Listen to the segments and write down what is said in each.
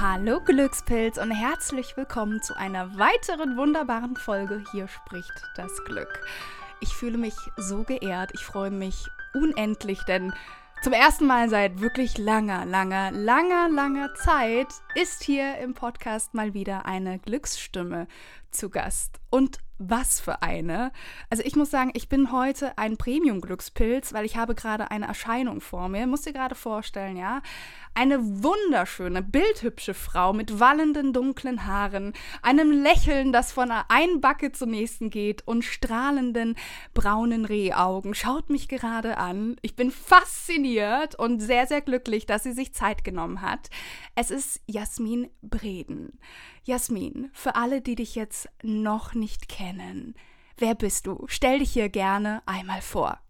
Hallo Glückspilz und herzlich willkommen zu einer weiteren wunderbaren Folge Hier spricht das Glück. Ich fühle mich so geehrt, ich freue mich unendlich, denn zum ersten Mal seit wirklich langer, langer, langer, langer Zeit ist hier im Podcast mal wieder eine Glücksstimme zu Gast. Und was für eine. Also ich muss sagen, ich bin heute ein Premium-Glückspilz, weil ich habe gerade eine Erscheinung vor mir. Muss dir gerade vorstellen, ja. Eine wunderschöne, bildhübsche Frau mit wallenden dunklen Haaren, einem Lächeln, das von einer Backe zur nächsten geht und strahlenden braunen Rehaugen schaut mich gerade an. Ich bin fasziniert und sehr, sehr glücklich, dass sie sich Zeit genommen hat. Es ist Jasmin Breden. Jasmin, für alle, die dich jetzt noch nicht kennen, wer bist du? Stell dich hier gerne einmal vor.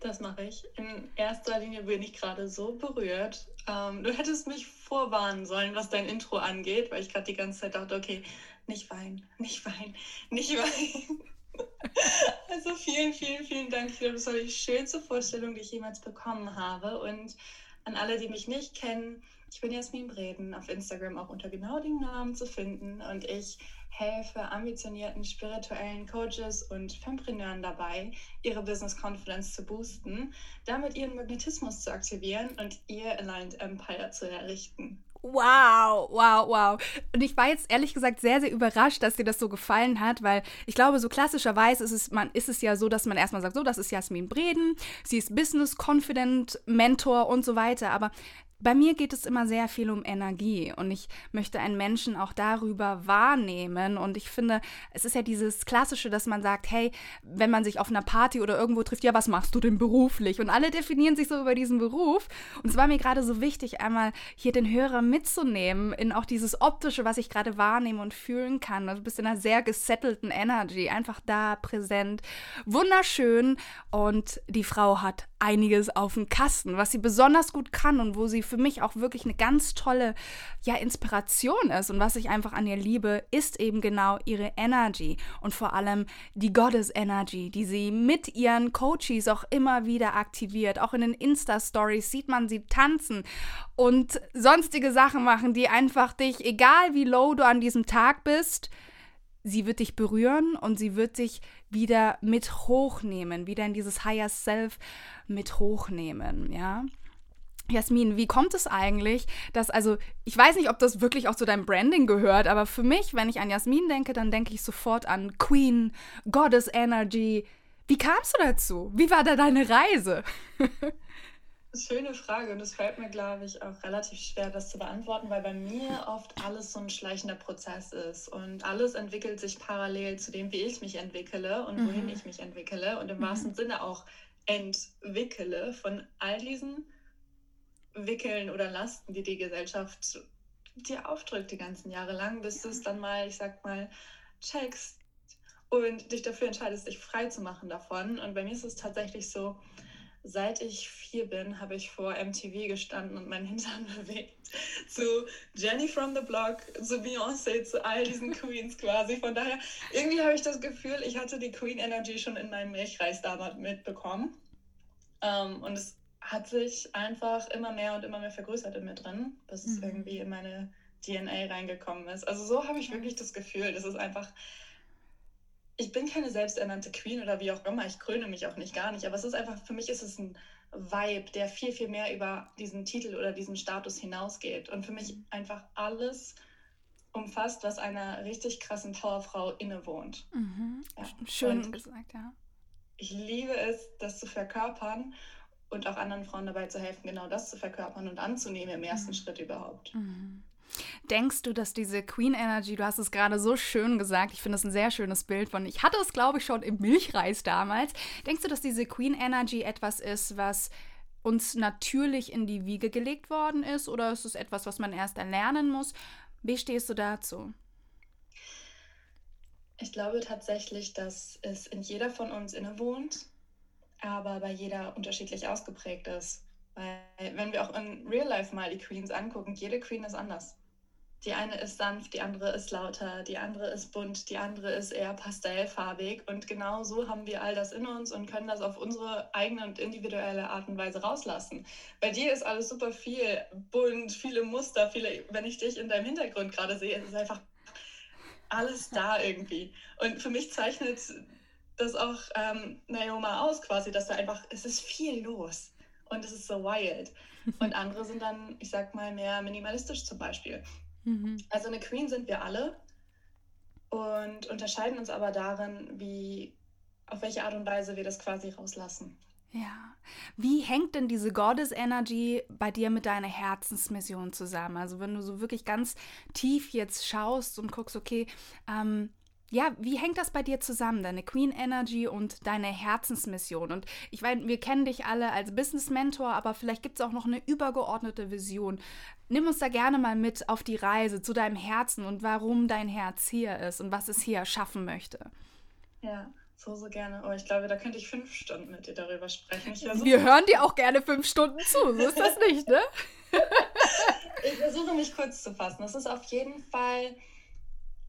Das mache ich. In erster Linie bin ich gerade so berührt. Ähm, du hättest mich vorwarnen sollen, was dein Intro angeht, weil ich gerade die ganze Zeit dachte, okay, nicht weinen, nicht weinen, nicht weinen. also vielen, vielen, vielen Dank. Ich glaube, das war die schönste Vorstellung, die ich jemals bekommen habe. Und an alle, die mich nicht kennen, ich bin Jasmin Breden, auf Instagram auch unter genau dem Namen zu finden und ich helfe ambitionierten spirituellen Coaches und Fempreneuren dabei, ihre Business Confidence zu boosten, damit ihren Magnetismus zu aktivieren und ihr Aligned Empire zu errichten. Wow, wow, wow. Und ich war jetzt ehrlich gesagt sehr, sehr überrascht, dass dir das so gefallen hat, weil ich glaube, so klassischerweise ist es, man, ist es ja so, dass man erstmal sagt, so, das ist Jasmin Breden, sie ist Business Confident, Mentor und so weiter. Aber bei mir geht es immer sehr viel um Energie und ich möchte einen Menschen auch darüber wahrnehmen. Und ich finde, es ist ja dieses Klassische, dass man sagt, hey, wenn man sich auf einer Party oder irgendwo trifft, ja, was machst du denn beruflich? Und alle definieren sich so über diesen Beruf. Und es war mir gerade so wichtig, einmal hier den Hörer mitzunehmen in auch dieses Optische, was ich gerade wahrnehme und fühlen kann. Also du bist in einer sehr gesettelten Energy, einfach da, präsent, wunderschön. Und die Frau hat einiges auf dem Kasten, was sie besonders gut kann und wo sie für mich auch wirklich eine ganz tolle ja, Inspiration ist. Und was ich einfach an ihr liebe, ist eben genau ihre Energy und vor allem die Goddess Energy, die sie mit ihren Coaches auch immer wieder aktiviert. Auch in den Insta-Stories sieht man sie tanzen und sonstige Sachen machen, die einfach dich, egal wie low du an diesem Tag bist, sie wird dich berühren und sie wird dich wieder mit hochnehmen, wieder in dieses Higher Self mit hochnehmen, ja. Jasmin, wie kommt es eigentlich, dass, also, ich weiß nicht, ob das wirklich auch zu deinem Branding gehört, aber für mich, wenn ich an Jasmin denke, dann denke ich sofort an Queen, Goddess Energy. Wie kamst du dazu? Wie war da deine Reise? Schöne Frage und es fällt mir, glaube ich, auch relativ schwer, das zu beantworten, weil bei mir oft alles so ein schleichender Prozess ist und alles entwickelt sich parallel zu dem, wie ich mich entwickle und wohin mhm. ich mich entwickle und im mhm. wahrsten Sinne auch entwickle von all diesen Wickeln oder Lasten, die die Gesellschaft dir aufdrückt die ganzen Jahre lang, bis du es dann mal, ich sag mal, checkst und dich dafür entscheidest, dich frei zu machen davon. Und bei mir ist es tatsächlich so, seit ich vier bin, habe ich vor MTV gestanden und meinen Hintern bewegt. Zu Jenny from the Block, zu Beyoncé, zu all diesen Queens quasi. Von daher, irgendwie habe ich das Gefühl, ich hatte die Queen Energy schon in meinem Milchreis damals mitbekommen. Ähm, und es hat sich einfach immer mehr und immer mehr vergrößert in mir drin, bis mhm. es irgendwie in meine DNA reingekommen ist. Also so habe ich wirklich das Gefühl, das ist einfach, ich bin keine selbsternannte Queen oder wie auch immer, ich kröne mich auch nicht gar nicht, aber es ist einfach, für mich ist es ein Vibe, der viel, viel mehr über diesen Titel oder diesen Status hinausgeht und für mich einfach alles umfasst, was einer richtig krassen Powerfrau innewohnt. Mhm. Ja. Schön und gesagt, ja. Ich liebe es, das zu verkörpern und auch anderen Frauen dabei zu helfen, genau das zu verkörpern und anzunehmen im ersten mhm. Schritt überhaupt. Mhm. Denkst du, dass diese Queen Energy, du hast es gerade so schön gesagt, ich finde es ein sehr schönes Bild von, ich hatte es glaube ich schon im Milchreis damals. Denkst du, dass diese Queen Energy etwas ist, was uns natürlich in die Wiege gelegt worden ist oder ist es etwas, was man erst erlernen muss? Wie stehst du dazu? Ich glaube tatsächlich, dass es in jeder von uns innewohnt, aber bei jeder unterschiedlich ausgeprägt ist. Weil wenn wir auch in Real Life mal die Queens angucken, jede Queen ist anders. Die eine ist sanft, die andere ist lauter, die andere ist bunt, die andere ist eher pastellfarbig. Und genau so haben wir all das in uns und können das auf unsere eigene und individuelle Art und Weise rauslassen. Bei dir ist alles super viel bunt, viele Muster, viele, wenn ich dich in deinem Hintergrund gerade sehe, ist einfach alles da irgendwie. Und für mich zeichnet das auch ähm, Naoma aus quasi, dass da einfach, es ist viel los und es ist so wild. Und andere sind dann, ich sag mal, mehr minimalistisch zum Beispiel. Mhm. Also eine Queen sind wir alle und unterscheiden uns aber darin, wie, auf welche Art und Weise wir das quasi rauslassen. Ja. Wie hängt denn diese Goddess Energy bei dir mit deiner Herzensmission zusammen? Also wenn du so wirklich ganz tief jetzt schaust und guckst, okay, ähm, ja, wie hängt das bei dir zusammen, deine Queen Energy und deine Herzensmission? Und ich meine, wir kennen dich alle als Business Mentor, aber vielleicht gibt es auch noch eine übergeordnete Vision. Nimm uns da gerne mal mit auf die Reise zu deinem Herzen und warum dein Herz hier ist und was es hier schaffen möchte. Ja, so, so gerne. Oh, ich glaube, da könnte ich fünf Stunden mit dir darüber sprechen. wir hören dir auch gerne fünf Stunden zu, so ist das nicht, ne? ich versuche mich kurz zu fassen. Das ist auf jeden Fall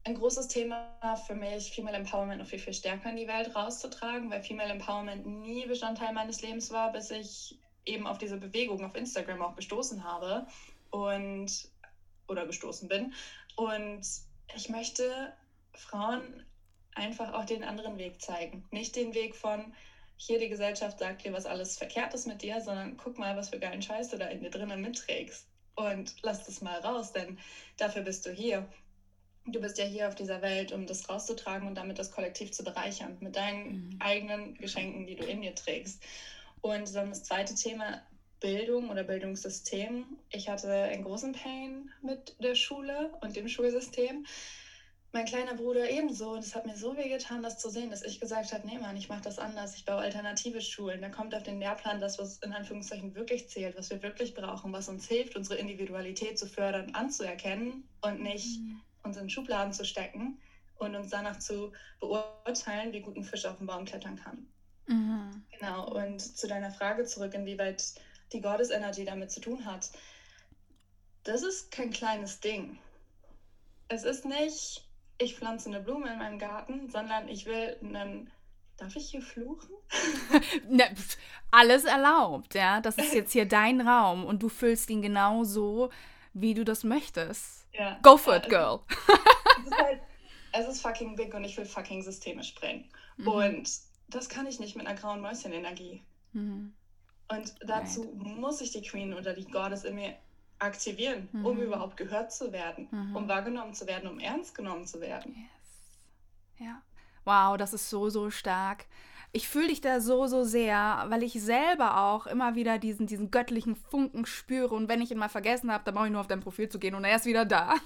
ein großes Thema für mich, Female Empowerment noch viel, viel stärker in die Welt rauszutragen, weil Female Empowerment nie Bestandteil meines Lebens war, bis ich eben auf diese Bewegung auf Instagram auch gestoßen habe und oder gestoßen bin. Und ich möchte Frauen einfach auch den anderen Weg zeigen. Nicht den Weg von, hier die Gesellschaft sagt dir, was alles verkehrt ist mit dir, sondern guck mal, was für geilen Scheiß du da in dir drinnen mitträgst. Und lass das mal raus, denn dafür bist du hier du bist ja hier auf dieser Welt, um das rauszutragen und damit das Kollektiv zu bereichern, mit deinen mhm. eigenen Geschenken, die du in dir trägst. Und dann das zweite Thema, Bildung oder Bildungssystem. Ich hatte einen großen Pain mit der Schule und dem Schulsystem. Mein kleiner Bruder ebenso. Und es hat mir so weh getan, das zu sehen, dass ich gesagt habe, nee Mann, ich mache das anders. Ich baue alternative Schulen. Da kommt auf den Lehrplan das, was in Anführungszeichen wirklich zählt, was wir wirklich brauchen, was uns hilft, unsere Individualität zu fördern, anzuerkennen und nicht mhm uns in Schubladen zu stecken und uns danach zu beurteilen, wie gut ein Fisch auf den Baum klettern kann. Mhm. Genau, und zu deiner Frage zurück, inwieweit die Goddess Energy damit zu tun hat. Das ist kein kleines Ding. Es ist nicht, ich pflanze eine Blume in meinem Garten, sondern ich will einen Darf ich hier fluchen? ne, alles erlaubt, ja. Das ist jetzt hier dein Raum und du füllst ihn genau so, wie du das möchtest. Ja. Go for it, girl. es, ist halt, es ist fucking big und ich will fucking Systeme sprengen. Mhm. Und das kann ich nicht mit einer grauen Mäuschen-Energie. Mhm. Und dazu right. muss ich die Queen oder die Goddess in mir aktivieren, mhm. um überhaupt gehört zu werden, mhm. um wahrgenommen zu werden, um ernst genommen zu werden. Yes. Ja. Wow, das ist so, so stark ich fühle dich da so, so sehr, weil ich selber auch immer wieder diesen, diesen göttlichen Funken spüre. Und wenn ich ihn mal vergessen habe, dann brauche ich nur auf dein Profil zu gehen und er ist wieder da.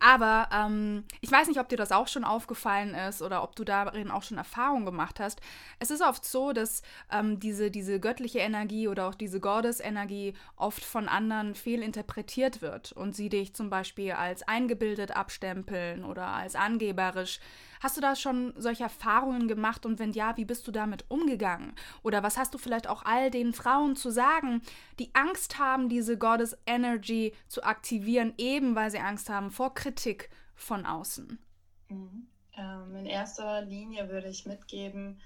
Aber ähm, ich weiß nicht, ob dir das auch schon aufgefallen ist oder ob du darin auch schon Erfahrung gemacht hast. Es ist oft so, dass ähm, diese, diese göttliche Energie oder auch diese Goddess-Energie oft von anderen fehlinterpretiert wird und sie dich zum Beispiel als eingebildet abstempeln oder als angeberisch. Hast du da schon solche Erfahrungen gemacht und wenn ja, wie bist du damit umgegangen? Oder was hast du vielleicht auch all den Frauen zu sagen, die Angst haben, diese Goddess Energy zu aktivieren, eben weil sie Angst haben vor Kritik von außen? Mhm. Ähm, in erster Linie würde ich mitgeben,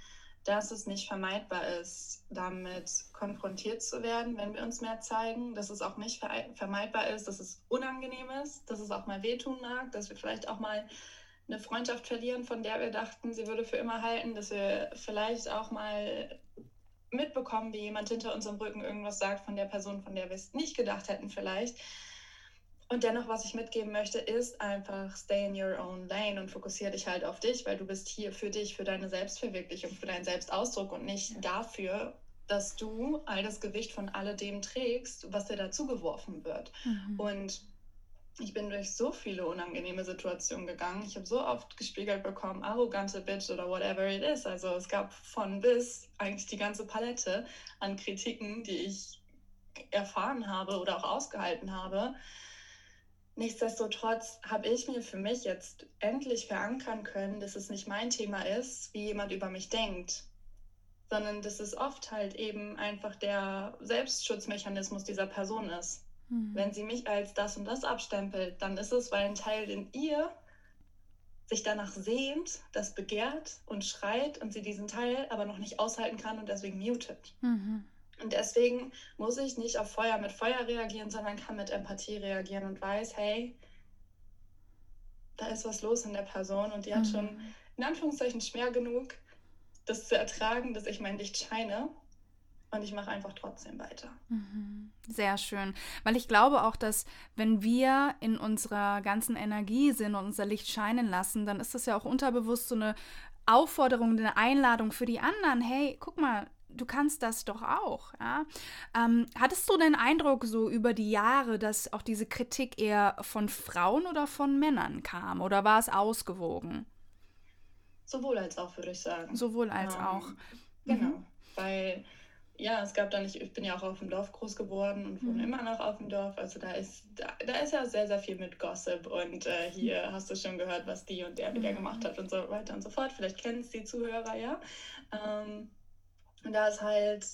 dass es nicht vermeidbar ist, damit konfrontiert zu werden, wenn wir uns mehr zeigen, dass es auch nicht vermeidbar ist, dass es unangenehm ist, dass es auch mal wehtun mag, dass wir vielleicht auch mal eine Freundschaft verlieren, von der wir dachten, sie würde für immer halten, dass wir vielleicht auch mal mitbekommen, wie jemand hinter unserem Rücken irgendwas sagt von der Person, von der wir es nicht gedacht hätten vielleicht. Und dennoch, was ich mitgeben möchte, ist einfach stay in your own lane und fokussiere dich halt auf dich, weil du bist hier für dich, für deine Selbstverwirklichung, für deinen Selbstausdruck und nicht dafür, dass du all das Gewicht von alledem trägst, was dir dazu geworfen wird. Mhm. Und ich bin durch so viele unangenehme Situationen gegangen. Ich habe so oft gespiegelt bekommen, arrogante Bitch oder whatever it is. Also es gab von bis eigentlich die ganze Palette an Kritiken, die ich erfahren habe oder auch ausgehalten habe. Nichtsdestotrotz habe ich mir für mich jetzt endlich verankern können, dass es nicht mein Thema ist, wie jemand über mich denkt, sondern dass es oft halt eben einfach der Selbstschutzmechanismus dieser Person ist. Mhm. Wenn sie mich als das und das abstempelt, dann ist es, weil ein Teil in ihr sich danach sehnt, das begehrt und schreit und sie diesen Teil aber noch nicht aushalten kann und deswegen mutet. Mhm. Und deswegen muss ich nicht auf Feuer mit Feuer reagieren, sondern kann mit Empathie reagieren und weiß, hey, da ist was los in der Person und die mhm. hat schon in Anführungszeichen schwer genug, das zu ertragen, dass ich mein Licht scheine. Und ich mache einfach trotzdem weiter. Mhm. Sehr schön. Weil ich glaube auch, dass wenn wir in unserer ganzen Energie sind und unser Licht scheinen lassen, dann ist das ja auch unterbewusst so eine Aufforderung, eine Einladung für die anderen. Hey, guck mal, du kannst das doch auch. Ja? Ähm, hattest du den Eindruck so über die Jahre, dass auch diese Kritik eher von Frauen oder von Männern kam? Oder war es ausgewogen? Sowohl als auch, würde ich sagen. Sowohl als ähm, auch. Genau, mhm. weil ja, es gab da nicht, ich bin ja auch auf dem Dorf groß geworden und wohne mhm. immer noch auf dem Dorf. Also da ist, da, da ist ja sehr, sehr viel mit Gossip und äh, hier mhm. hast du schon gehört, was die und der wieder mhm. gemacht hat und so weiter und so fort. Vielleicht kennen es die Zuhörer, ja. Ähm, und da ist halt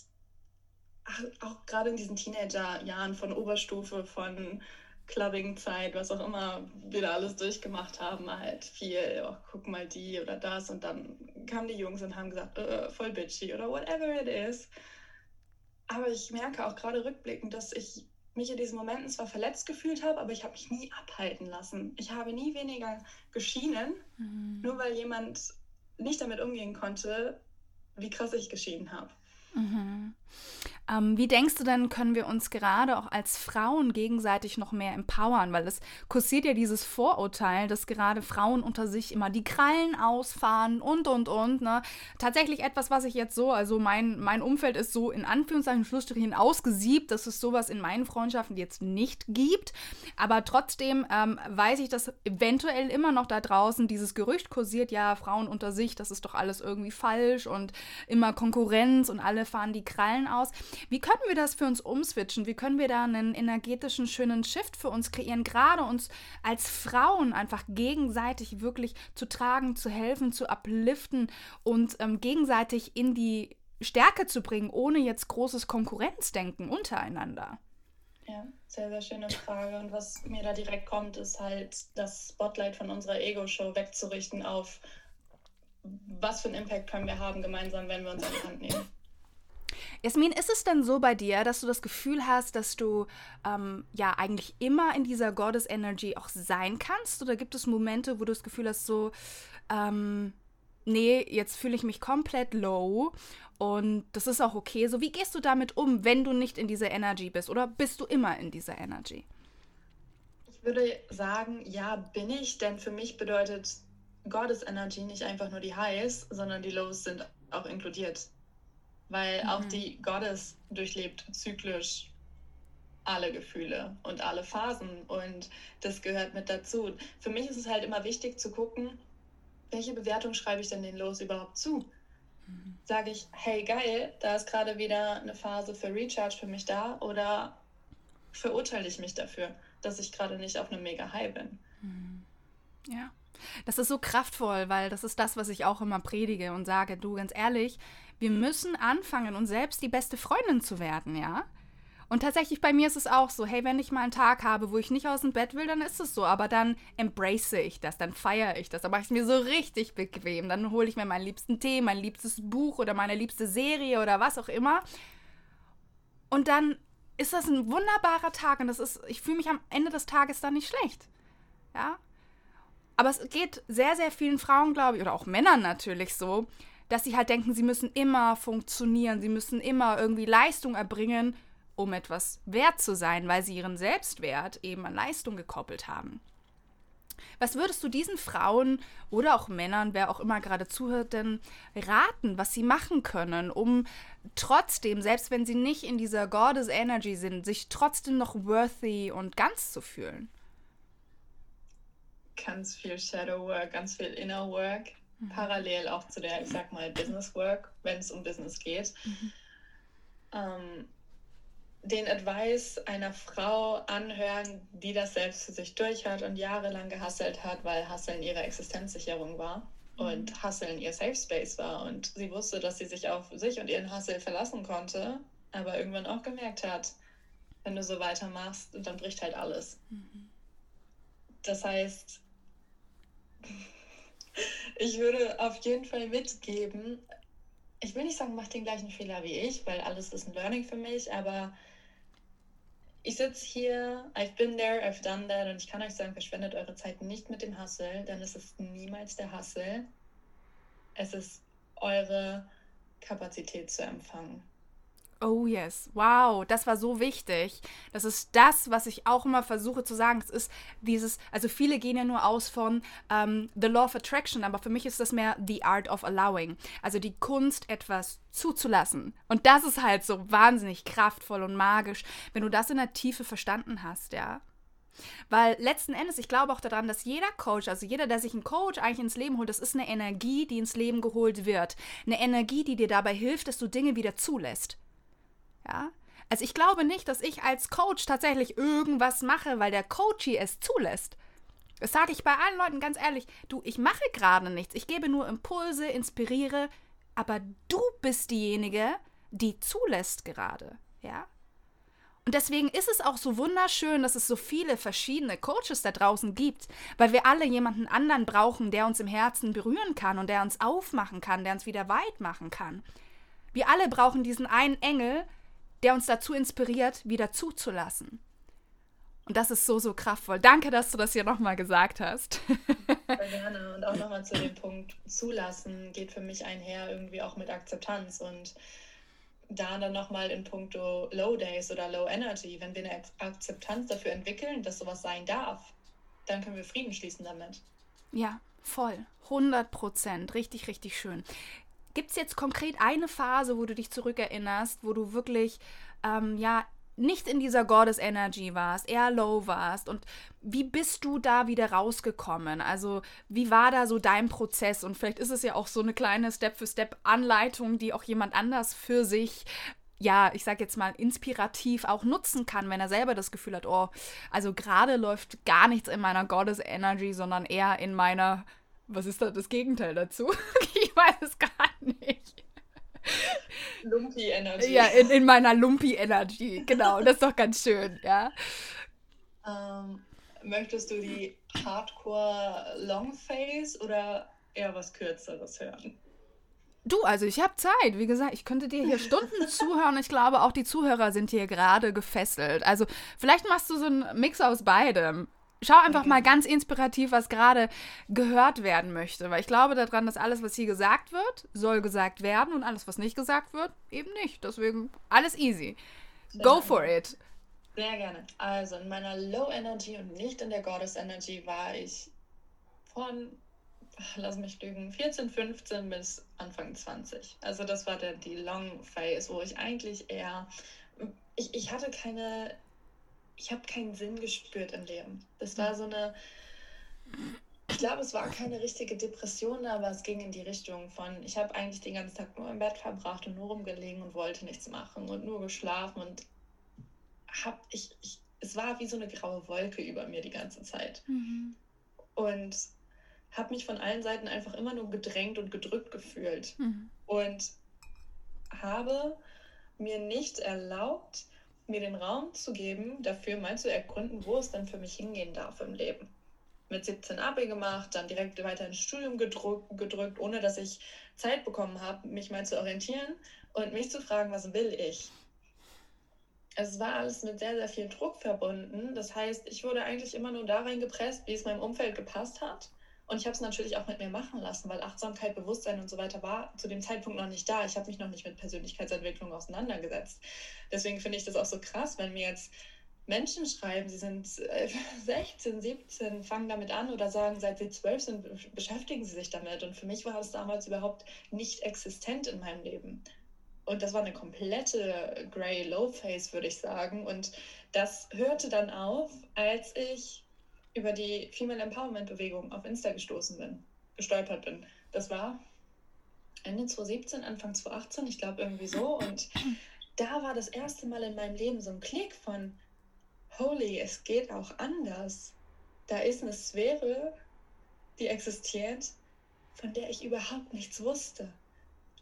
auch gerade in diesen Teenagerjahren von Oberstufe, von Clubbing-Zeit, was auch immer wir da alles durchgemacht haben, halt viel, oh, guck mal die oder das. Und dann kamen die Jungs und haben gesagt, äh, voll bitchy oder whatever it is. Aber ich merke auch gerade rückblickend, dass ich mich in diesen Momenten zwar verletzt gefühlt habe, aber ich habe mich nie abhalten lassen. Ich habe nie weniger geschienen, mhm. nur weil jemand nicht damit umgehen konnte, wie krass ich geschieden habe. Mhm. Ähm, wie denkst du denn, können wir uns gerade auch als Frauen gegenseitig noch mehr empowern? Weil es kursiert ja dieses Vorurteil, dass gerade Frauen unter sich immer die Krallen ausfahren und, und, und. Ne? Tatsächlich etwas, was ich jetzt so, also mein, mein Umfeld ist so in Anführungszeichen Schlussstrichen ausgesiebt, dass es sowas in meinen Freundschaften jetzt nicht gibt. Aber trotzdem ähm, weiß ich, dass eventuell immer noch da draußen dieses Gerücht kursiert, ja, Frauen unter sich, das ist doch alles irgendwie falsch und immer Konkurrenz und alle fahren die Krallen aus. Wie können wir das für uns umswitchen? Wie können wir da einen energetischen, schönen Shift für uns kreieren? Gerade uns als Frauen einfach gegenseitig wirklich zu tragen, zu helfen, zu upliften und ähm, gegenseitig in die Stärke zu bringen, ohne jetzt großes Konkurrenzdenken untereinander. Ja, sehr, sehr schöne Frage. Und was mir da direkt kommt, ist halt das Spotlight von unserer Ego-Show wegzurichten auf, was für einen Impact können wir haben gemeinsam, wenn wir uns an die Hand nehmen. Jasmin, ist es denn so bei dir, dass du das Gefühl hast, dass du ähm, ja eigentlich immer in dieser Goddess Energy auch sein kannst? Oder gibt es Momente, wo du das Gefühl hast, so, ähm, nee, jetzt fühle ich mich komplett low und das ist auch okay. So, wie gehst du damit um, wenn du nicht in dieser Energy bist? Oder bist du immer in dieser Energy? Ich würde sagen, ja, bin ich, denn für mich bedeutet Goddess Energy nicht einfach nur die Highs, sondern die Lows sind auch inkludiert weil mhm. auch die Goddess durchlebt zyklisch alle Gefühle und alle Phasen und das gehört mit dazu. Für mich ist es halt immer wichtig zu gucken, welche Bewertung schreibe ich denn den Los überhaupt zu? Mhm. Sage ich, hey geil, da ist gerade wieder eine Phase für Recharge für mich da oder verurteile ich mich dafür, dass ich gerade nicht auf einem mega High bin? Mhm. Ja. Das ist so kraftvoll, weil das ist das, was ich auch immer predige und sage, du ganz ehrlich, wir müssen anfangen, uns selbst die beste Freundin zu werden, ja? Und tatsächlich bei mir ist es auch so, hey, wenn ich mal einen Tag habe, wo ich nicht aus dem Bett will, dann ist es so. Aber dann embrace ich das, dann feiere ich das, dann mache ich es mir so richtig bequem. Dann hole ich mir meinen liebsten Tee, mein liebstes Buch oder meine liebste Serie oder was auch immer. Und dann ist das ein wunderbarer Tag und das ist, ich fühle mich am Ende des Tages dann nicht schlecht. Ja? Aber es geht sehr, sehr vielen Frauen, glaube ich, oder auch Männern natürlich so, dass sie halt denken, sie müssen immer funktionieren, sie müssen immer irgendwie Leistung erbringen, um etwas wert zu sein, weil sie ihren Selbstwert eben an Leistung gekoppelt haben. Was würdest du diesen Frauen oder auch Männern, wer auch immer gerade zuhört, denn raten, was sie machen können, um trotzdem, selbst wenn sie nicht in dieser Goddess Energy sind, sich trotzdem noch worthy und ganz zu fühlen? Ganz viel Shadow Work, ganz viel Inner Work. Mhm. Parallel auch zu der, ich sag mal, Business Work, wenn es um Business geht. Mhm. Ähm, den Advice einer Frau anhören, die das selbst für sich durch hat und jahrelang gehasselt hat, weil Hasseln ihre Existenzsicherung war und mhm. Hasseln ihr Safe Space war. Und sie wusste, dass sie sich auf sich und ihren Hassel verlassen konnte, aber irgendwann auch gemerkt hat, wenn du so weitermachst, dann bricht halt alles. Mhm. Das heißt, ich würde auf jeden Fall mitgeben, ich will nicht sagen, mach den gleichen Fehler wie ich, weil alles ist ein Learning für mich, aber ich sitze hier, I've been there, I've done that und ich kann euch sagen, verschwendet eure Zeit nicht mit dem Hustle, denn es ist niemals der Hustle. Es ist eure Kapazität zu empfangen. Oh yes, wow, das war so wichtig. Das ist das, was ich auch immer versuche zu sagen. Es ist dieses, also viele gehen ja nur aus von ähm, The Law of Attraction, aber für mich ist das mehr The Art of Allowing. Also die Kunst, etwas zuzulassen. Und das ist halt so wahnsinnig kraftvoll und magisch, wenn du das in der Tiefe verstanden hast, ja. Weil letzten Endes, ich glaube auch daran, dass jeder Coach, also jeder, der sich einen Coach eigentlich ins Leben holt, das ist eine Energie, die ins Leben geholt wird. Eine Energie, die dir dabei hilft, dass du Dinge wieder zulässt. Ja? Also ich glaube nicht, dass ich als Coach tatsächlich irgendwas mache, weil der Coachie es zulässt. Das sage ich bei allen Leuten ganz ehrlich. Du, ich mache gerade nichts. Ich gebe nur Impulse, inspiriere, aber du bist diejenige, die zulässt gerade. Ja? Und deswegen ist es auch so wunderschön, dass es so viele verschiedene Coaches da draußen gibt, weil wir alle jemanden anderen brauchen, der uns im Herzen berühren kann und der uns aufmachen kann, der uns wieder weit machen kann. Wir alle brauchen diesen einen Engel, der uns dazu inspiriert, wieder zuzulassen. Und das ist so, so kraftvoll. Danke, dass du das hier nochmal gesagt hast. Sehr gerne. Und auch nochmal zu dem Punkt zulassen geht für mich einher irgendwie auch mit Akzeptanz. Und da dann nochmal in puncto Low Days oder Low Energy, wenn wir eine Akzeptanz dafür entwickeln, dass sowas sein darf, dann können wir Frieden schließen damit. Ja, voll. 100 Prozent. Richtig, richtig schön. Gibt es jetzt konkret eine Phase, wo du dich zurückerinnerst, wo du wirklich, ähm, ja, nicht in dieser Goddess Energy warst, eher low warst und wie bist du da wieder rausgekommen? Also, wie war da so dein Prozess? Und vielleicht ist es ja auch so eine kleine Step-für-Step-Anleitung, die auch jemand anders für sich ja, ich sag jetzt mal, inspirativ auch nutzen kann, wenn er selber das Gefühl hat, oh, also gerade läuft gar nichts in meiner Goddess Energy, sondern eher in meiner was ist da das Gegenteil dazu? ich weiß es gar nicht. Lumpy Energy. Ja, in, in meiner Lumpy Energy, genau. Das ist doch ganz schön, ja. Ähm, möchtest du die Hardcore Long Phase oder eher was Kürzeres hören? Du, also ich habe Zeit. Wie gesagt, ich könnte dir hier Stunden zuhören. Ich glaube, auch die Zuhörer sind hier gerade gefesselt. Also vielleicht machst du so einen Mix aus beidem. Schau einfach okay. mal ganz inspirativ, was gerade gehört werden möchte. Weil ich glaube daran, dass alles, was hier gesagt wird, soll gesagt werden und alles, was nicht gesagt wird, eben nicht. Deswegen alles easy. Sehr Go gerne. for it. Sehr gerne. Also in meiner Low Energy und nicht in der Goddess Energy war ich von, lass mich lügen, 14, 15 bis Anfang 20. Also das war der, die Long Phase, wo ich eigentlich eher, ich, ich hatte keine ich habe keinen Sinn gespürt im Leben. Das war so eine, ich glaube, es war keine richtige Depression, aber es ging in die Richtung von, ich habe eigentlich den ganzen Tag nur im Bett verbracht und nur rumgelegen und wollte nichts machen und nur geschlafen und habe ich, ich, es war wie so eine graue Wolke über mir die ganze Zeit. Mhm. Und habe mich von allen Seiten einfach immer nur gedrängt und gedrückt gefühlt. Mhm. Und habe mir nicht erlaubt, mir den Raum zu geben, dafür mal zu ergründen, wo es dann für mich hingehen darf im Leben. Mit 17 Abi gemacht, dann direkt weiter ins Studium gedrückt, gedrückt ohne dass ich Zeit bekommen habe, mich mal zu orientieren und mich zu fragen, was will ich? Es war alles mit sehr, sehr viel Druck verbunden. Das heißt, ich wurde eigentlich immer nur da reingepresst, wie es meinem Umfeld gepasst hat. Und ich habe es natürlich auch mit mir machen lassen, weil Achtsamkeit, Bewusstsein und so weiter war zu dem Zeitpunkt noch nicht da. Ich habe mich noch nicht mit Persönlichkeitsentwicklung auseinandergesetzt. Deswegen finde ich das auch so krass, wenn mir jetzt Menschen schreiben, sie sind 16, 17, fangen damit an oder sagen, seit sie 12 sind, beschäftigen sie sich damit. Und für mich war das damals überhaupt nicht existent in meinem Leben. Und das war eine komplette Grey Low Phase, würde ich sagen. Und das hörte dann auf, als ich über die Female Empowerment Bewegung auf Insta gestoßen bin, gestolpert bin. Das war Ende 2017, Anfang 2018, ich glaube irgendwie so. Und da war das erste Mal in meinem Leben so ein Klick von, holy, es geht auch anders. Da ist eine Sphäre, die existiert, von der ich überhaupt nichts wusste.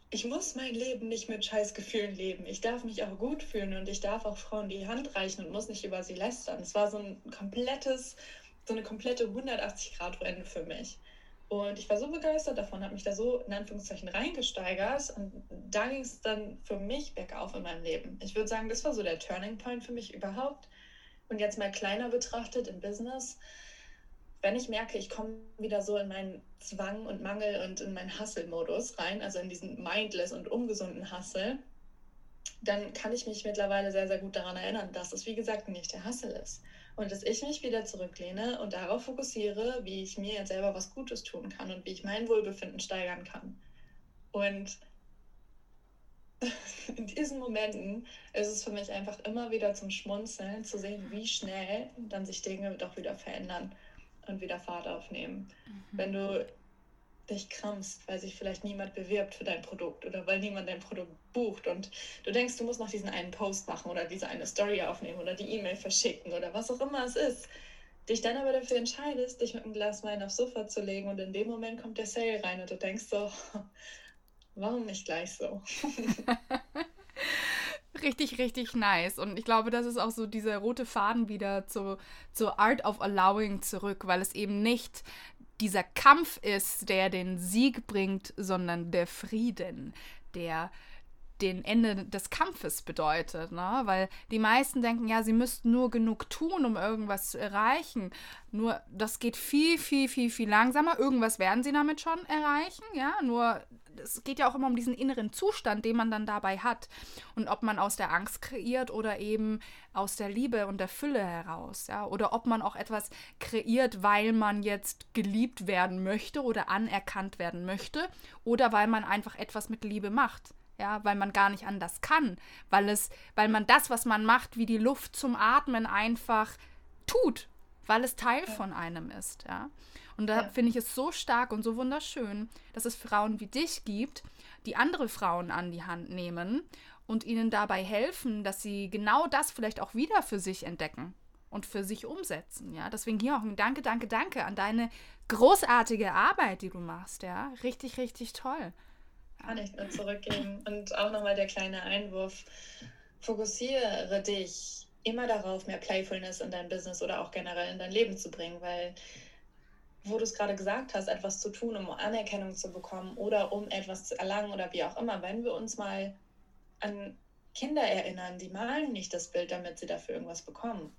Ich muss mein Leben nicht mit Scheißgefühlen leben. Ich darf mich auch gut fühlen und ich darf auch Frauen die Hand reichen und muss nicht über sie lästern. Es war so ein komplettes, so eine komplette 180-Grad-Wende für mich. Und ich war so begeistert davon, habe mich da so in Anführungszeichen reingesteigert. Und da ging es dann für mich bergauf in meinem Leben. Ich würde sagen, das war so der Turning Point für mich überhaupt. Und jetzt mal kleiner betrachtet im Business, wenn ich merke, ich komme wieder so in meinen Zwang und Mangel und in meinen Hustle-Modus rein, also in diesen mindless und ungesunden Hustle, dann kann ich mich mittlerweile sehr, sehr gut daran erinnern, dass es, wie gesagt, nicht der Hustle ist. Und dass ich mich wieder zurücklehne und darauf fokussiere, wie ich mir jetzt selber was Gutes tun kann und wie ich mein Wohlbefinden steigern kann. Und in diesen Momenten ist es für mich einfach immer wieder zum Schmunzeln zu sehen, wie schnell dann sich Dinge doch wieder verändern und wieder Fahrt aufnehmen. Mhm. Wenn du dich krampfst, weil sich vielleicht niemand bewirbt für dein Produkt oder weil niemand dein Produkt bucht und du denkst, du musst noch diesen einen Post machen oder diese eine Story aufnehmen oder die E-Mail verschicken oder was auch immer es ist, dich dann aber dafür entscheidest, dich mit einem Glas Wein aufs Sofa zu legen und in dem Moment kommt der Sale rein und du denkst so, warum nicht gleich so? richtig, richtig nice. Und ich glaube, das ist auch so dieser rote Faden wieder zu, zur Art of Allowing zurück, weil es eben nicht dieser Kampf ist, der den Sieg bringt, sondern der Frieden, der den Ende des Kampfes bedeutet, ne? Weil die meisten denken, ja, sie müssten nur genug tun, um irgendwas zu erreichen. Nur das geht viel, viel, viel, viel langsamer. Irgendwas werden sie damit schon erreichen, ja. Nur es geht ja auch immer um diesen inneren Zustand, den man dann dabei hat. Und ob man aus der Angst kreiert oder eben aus der Liebe und der Fülle heraus, ja. Oder ob man auch etwas kreiert, weil man jetzt geliebt werden möchte oder anerkannt werden möchte. Oder weil man einfach etwas mit Liebe macht. Ja, weil man gar nicht anders kann. Weil es, weil man das, was man macht, wie die Luft zum Atmen einfach tut. Weil es Teil von einem ist, ja. Und da ja. finde ich es so stark und so wunderschön, dass es Frauen wie dich gibt, die andere Frauen an die Hand nehmen und ihnen dabei helfen, dass sie genau das vielleicht auch wieder für sich entdecken und für sich umsetzen. Ja, deswegen hier auch ein Danke, Danke, Danke an deine großartige Arbeit, die du machst. Ja, richtig, richtig toll. Kann ich nur zurückgeben. Und auch nochmal der kleine Einwurf. Fokussiere dich immer darauf, mehr Playfulness in dein Business oder auch generell in dein Leben zu bringen, weil wo du es gerade gesagt hast, etwas zu tun, um Anerkennung zu bekommen oder um etwas zu erlangen oder wie auch immer, wenn wir uns mal an Kinder erinnern, die malen nicht das Bild, damit sie dafür irgendwas bekommen,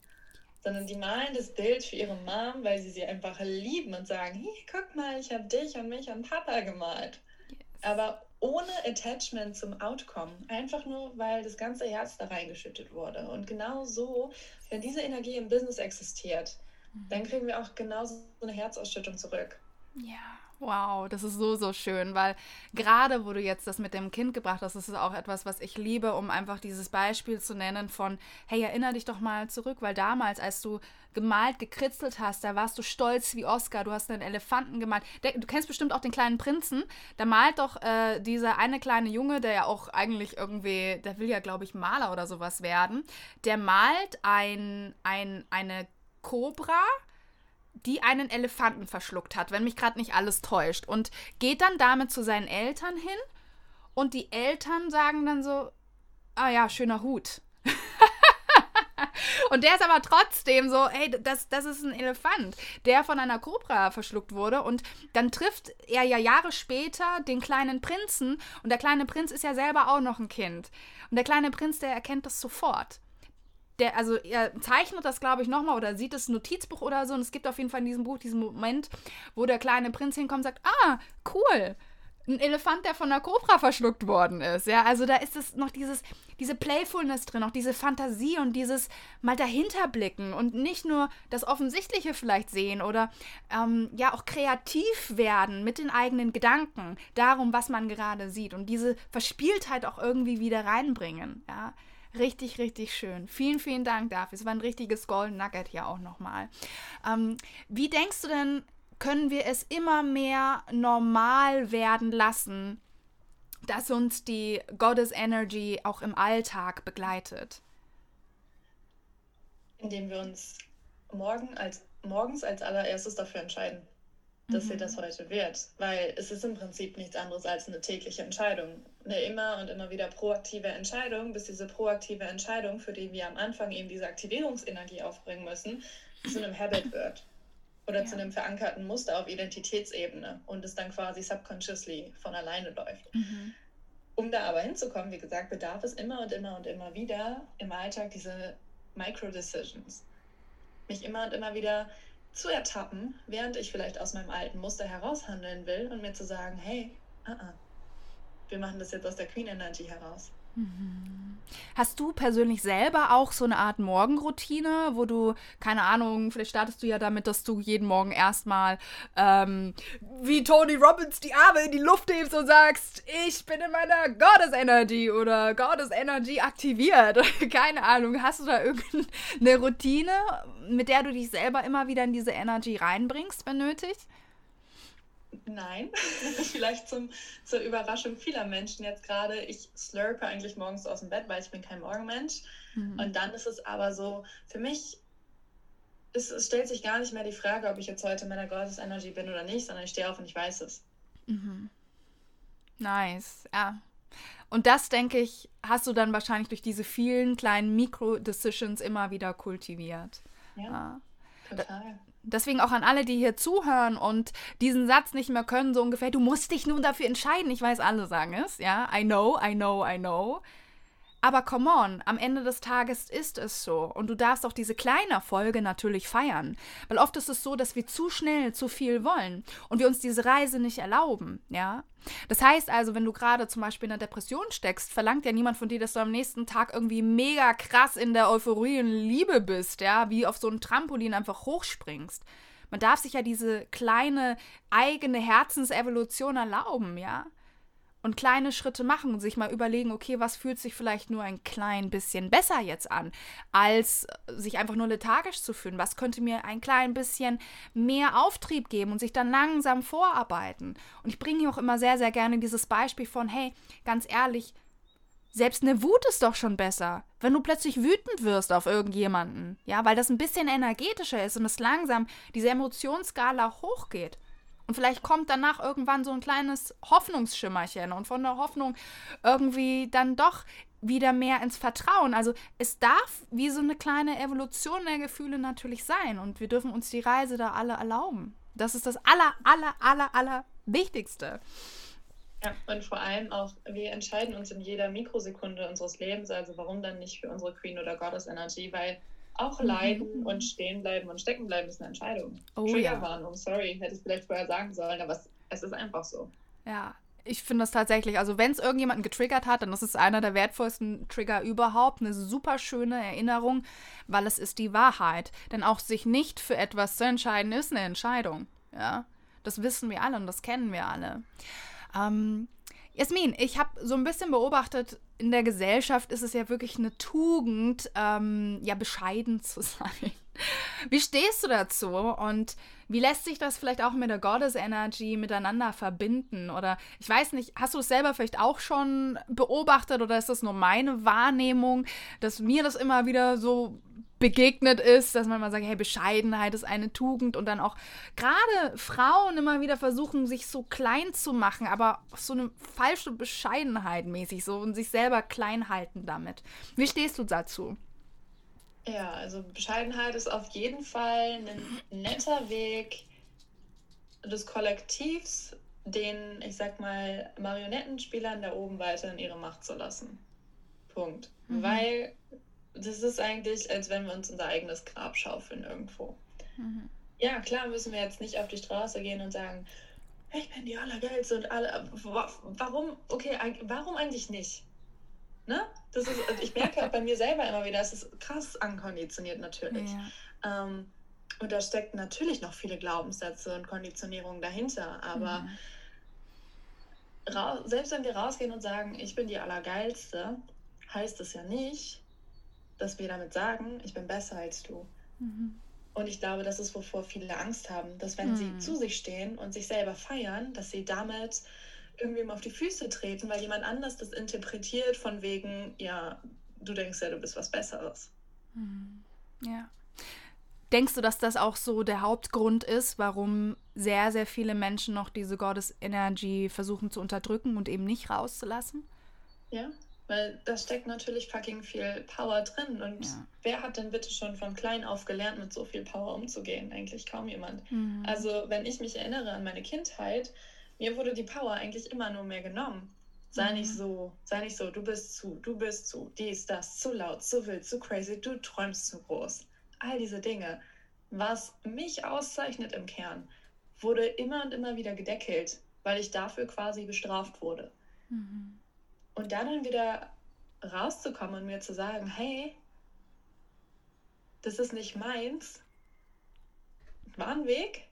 sondern die malen das Bild für ihre Mom, weil sie sie einfach lieben und sagen, hey, guck mal, ich habe dich und mich und Papa gemalt. Yes. Aber ohne Attachment zum Outcome, einfach nur, weil das ganze Herz da reingeschüttet wurde. Und genau so, wenn diese Energie im Business existiert, dann kriegen wir auch genauso eine Herzausschüttung zurück. Ja, wow, das ist so, so schön, weil gerade wo du jetzt das mit dem Kind gebracht hast, das ist auch etwas, was ich liebe, um einfach dieses Beispiel zu nennen von, hey, erinnere dich doch mal zurück, weil damals, als du gemalt, gekritzelt hast, da warst du stolz wie Oscar, du hast einen Elefanten gemalt. Du kennst bestimmt auch den kleinen Prinzen, da malt doch äh, dieser eine kleine Junge, der ja auch eigentlich irgendwie, der will ja, glaube ich, Maler oder sowas werden, der malt ein, ein, eine Kobra, die einen Elefanten verschluckt hat, wenn mich gerade nicht alles täuscht. Und geht dann damit zu seinen Eltern hin und die Eltern sagen dann so, ah ja, schöner Hut. und der ist aber trotzdem so, hey, das, das ist ein Elefant, der von einer Kobra verschluckt wurde. Und dann trifft er ja Jahre später den kleinen Prinzen. Und der kleine Prinz ist ja selber auch noch ein Kind. Und der kleine Prinz, der erkennt das sofort der, also er zeichnet das, glaube ich, nochmal oder sieht das Notizbuch oder so. Und es gibt auf jeden Fall in diesem Buch diesen Moment, wo der kleine Prinz hinkommt und sagt, ah, cool. Ein Elefant, der von einer Kobra verschluckt worden ist. Ja, also da ist es noch dieses, diese Playfulness drin, noch diese Fantasie und dieses mal dahinter blicken und nicht nur das Offensichtliche vielleicht sehen oder ähm, ja auch kreativ werden mit den eigenen Gedanken darum, was man gerade sieht und diese Verspieltheit auch irgendwie wieder reinbringen. Ja, Richtig, richtig schön. Vielen, vielen Dank dafür. Es war ein richtiges Golden Nugget hier auch nochmal. Ähm, wie denkst du denn, können wir es immer mehr normal werden lassen, dass uns die Goddess Energy auch im Alltag begleitet? Indem wir uns morgen als, morgens als allererstes dafür entscheiden, dass mhm. sie das heute wird. Weil es ist im Prinzip nichts anderes als eine tägliche Entscheidung. Eine immer und immer wieder proaktive Entscheidung, bis diese proaktive Entscheidung, für die wir am Anfang eben diese Aktivierungsenergie aufbringen müssen, zu einem Habit wird. Oder ja. zu einem verankerten Muster auf Identitätsebene und es dann quasi subconsciously von alleine läuft. Mhm. Um da aber hinzukommen, wie gesagt, bedarf es immer und immer und immer wieder im Alltag diese Micro-Decisions. Mich immer und immer wieder zu ertappen, während ich vielleicht aus meinem alten Muster heraushandeln will und mir zu sagen, hey, uh -uh, wir machen das jetzt aus der Queen Energy heraus. Hast du persönlich selber auch so eine Art Morgenroutine, wo du, keine Ahnung, vielleicht startest du ja damit, dass du jeden Morgen erstmal ähm, wie Tony Robbins die Arme in die Luft hebst und sagst, ich bin in meiner Goddess Energy oder Goddess Energy aktiviert. keine Ahnung, hast du da irgendeine Routine, mit der du dich selber immer wieder in diese Energy reinbringst, wenn nötig? Nein, vielleicht zum, zur Überraschung vieler Menschen jetzt gerade. Ich slurpe eigentlich morgens aus dem Bett, weil ich bin kein Morgenmensch. Mhm. Und dann ist es aber so, für mich ist, es stellt sich gar nicht mehr die Frage, ob ich jetzt heute in meiner Goddess Energy bin oder nicht, sondern ich stehe auf und ich weiß es. Mhm. Nice, ja. Und das, denke ich, hast du dann wahrscheinlich durch diese vielen kleinen Mikro-Decisions immer wieder kultiviert. Ja, ja. total. Deswegen auch an alle, die hier zuhören und diesen Satz nicht mehr können, so ungefähr, du musst dich nun dafür entscheiden. Ich weiß, alle sagen es, ja. I know, I know, I know. Aber come on, am Ende des Tages ist es so. Und du darfst auch diese kleine Erfolge natürlich feiern. Weil oft ist es so, dass wir zu schnell zu viel wollen und wir uns diese Reise nicht erlauben, ja. Das heißt also, wenn du gerade zum Beispiel in einer Depression steckst, verlangt ja niemand von dir, dass du am nächsten Tag irgendwie mega krass in der Euphorie und Liebe bist, ja, wie auf so einem Trampolin einfach hochspringst. Man darf sich ja diese kleine eigene Herzensevolution erlauben, ja und kleine Schritte machen und sich mal überlegen, okay, was fühlt sich vielleicht nur ein klein bisschen besser jetzt an, als sich einfach nur lethargisch zu fühlen. Was könnte mir ein klein bisschen mehr Auftrieb geben und sich dann langsam vorarbeiten. Und ich bringe hier auch immer sehr, sehr gerne dieses Beispiel von, hey, ganz ehrlich, selbst eine Wut ist doch schon besser, wenn du plötzlich wütend wirst auf irgendjemanden, ja, weil das ein bisschen energetischer ist und es langsam diese Emotionsskala hochgeht. Und vielleicht kommt danach irgendwann so ein kleines Hoffnungsschimmerchen und von der Hoffnung irgendwie dann doch wieder mehr ins Vertrauen. Also es darf wie so eine kleine Evolution der Gefühle natürlich sein und wir dürfen uns die Reise da alle erlauben. Das ist das aller, aller, aller, aller Wichtigste. Ja, und vor allem auch, wir entscheiden uns in jeder Mikrosekunde unseres Lebens, also warum dann nicht für unsere Queen oder Goddess Energy, weil auch mhm. leiden und stehen bleiben und stecken bleiben ist eine Entscheidung. Oh, Triggerwarnung, ja. sorry, hätte ich vielleicht vorher sagen sollen, aber es, es ist einfach so. Ja, ich finde das tatsächlich, also wenn es irgendjemanden getriggert hat, dann ist es einer der wertvollsten Trigger überhaupt. Eine super schöne Erinnerung, weil es ist die Wahrheit. Denn auch sich nicht für etwas zu entscheiden, ist eine Entscheidung. Ja, das wissen wir alle und das kennen wir alle. Ähm, Jasmin, ich habe so ein bisschen beobachtet, in der Gesellschaft ist es ja wirklich eine Tugend, ähm, ja, bescheiden zu sein. Wie stehst du dazu und wie lässt sich das vielleicht auch mit der Goddess Energy miteinander verbinden? Oder ich weiß nicht, hast du es selber vielleicht auch schon beobachtet oder ist das nur meine Wahrnehmung, dass mir das immer wieder so begegnet ist, dass man mal sagt, hey, Bescheidenheit ist eine Tugend und dann auch gerade Frauen immer wieder versuchen, sich so klein zu machen, aber so eine falsche Bescheidenheit mäßig so und sich selber klein halten damit. Wie stehst du dazu? Ja, also Bescheidenheit ist auf jeden Fall ein netter Weg des Kollektivs, den, ich sag mal, Marionettenspielern da oben weiter in ihre Macht zu lassen. Punkt. Mhm. Weil das ist eigentlich, als wenn wir uns unser eigenes Grab schaufeln irgendwo. Mhm. Ja, klar müssen wir jetzt nicht auf die Straße gehen und sagen, ich bin die Allergeilste und alle. Warum, okay, warum eigentlich nicht? Ne? Das ist, also ich merke auch bei mir selber immer wieder, es ist krass ankonditioniert natürlich. Ja. Ähm, und da steckt natürlich noch viele Glaubenssätze und Konditionierungen dahinter, aber mhm. selbst wenn wir rausgehen und sagen, ich bin die Allergeilste, heißt es ja nicht, dass wir damit sagen, ich bin besser als du. Mhm. Und ich glaube, das ist, wovor viele Angst haben, dass wenn mhm. sie zu sich stehen und sich selber feiern, dass sie damit irgendwem auf die Füße treten, weil jemand anders das interpretiert von wegen, ja, du denkst ja, du bist was Besseres. Hm. Ja. Denkst du, dass das auch so der Hauptgrund ist, warum sehr, sehr viele Menschen noch diese Goddess Energy versuchen zu unterdrücken und eben nicht rauszulassen? Ja, weil da steckt natürlich fucking viel Power drin. Und ja. wer hat denn bitte schon von klein auf gelernt, mit so viel Power umzugehen? Eigentlich kaum jemand. Mhm. Also, wenn ich mich erinnere an meine Kindheit, mir wurde die Power eigentlich immer nur mehr genommen. Sei mhm. nicht so, sei nicht so, du bist zu, du bist zu, dies, das, zu laut, zu wild, zu crazy, du träumst zu groß. All diese Dinge. Was mich auszeichnet im Kern, wurde immer und immer wieder gedeckelt, weil ich dafür quasi bestraft wurde. Mhm. Und da dann wieder rauszukommen und mir zu sagen, hey, das ist nicht meins, war ein Weg,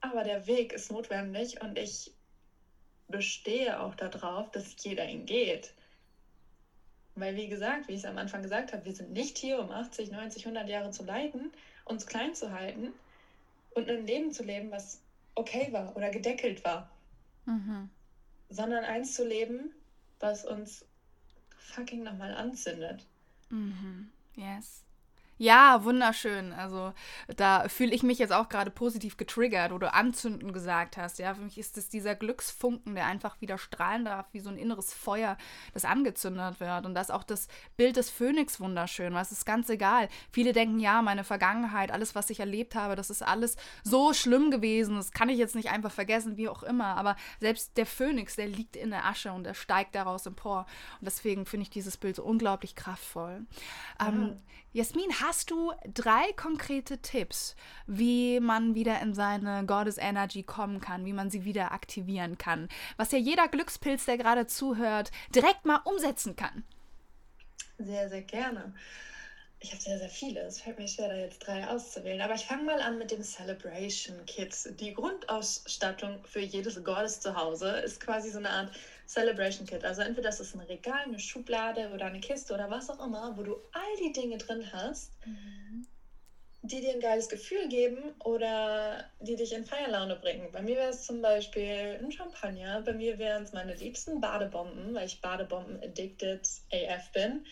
aber der Weg ist notwendig und ich bestehe auch darauf, dass jeder ihn geht. Weil, wie gesagt, wie ich es am Anfang gesagt habe, wir sind nicht hier, um 80, 90, 100 Jahre zu leiden, uns klein zu halten und ein Leben zu leben, was okay war oder gedeckelt war. Mhm. Sondern eins zu leben, was uns fucking nochmal anzündet. Mhm. Yes. Ja, wunderschön. Also da fühle ich mich jetzt auch gerade positiv getriggert, wo du anzünden gesagt hast. Ja, für mich ist es dieser Glücksfunken, der einfach wieder strahlen darf, wie so ein inneres Feuer, das angezündet wird. Und das ist auch das Bild des Phönix wunderschön, weil es ist ganz egal. Viele denken, ja, meine Vergangenheit, alles, was ich erlebt habe, das ist alles so schlimm gewesen. Das kann ich jetzt nicht einfach vergessen, wie auch immer. Aber selbst der Phönix, der liegt in der Asche und der steigt daraus empor. Und deswegen finde ich dieses Bild so unglaublich kraftvoll. Mhm. Ähm, Jasmin, hast du drei konkrete Tipps, wie man wieder in seine Goddess Energy kommen kann, wie man sie wieder aktivieren kann, was ja jeder Glückspilz, der gerade zuhört, direkt mal umsetzen kann? Sehr, sehr gerne. Ich habe sehr, sehr viele. Es fällt mir schwer, da jetzt drei auszuwählen. Aber ich fange mal an mit dem Celebration Kit. Die Grundausstattung für jedes Goddess zu Hause ist quasi so eine Art Celebration Kit. Also entweder das ist ein Regal, eine Schublade oder eine Kiste oder was auch immer, wo du all die Dinge drin hast, mhm. die dir ein geiles Gefühl geben oder die dich in Feierlaune bringen. Bei mir wäre es zum Beispiel ein Champagner, bei mir wären es meine liebsten Badebomben, weil ich Badebomben-addicted AF bin.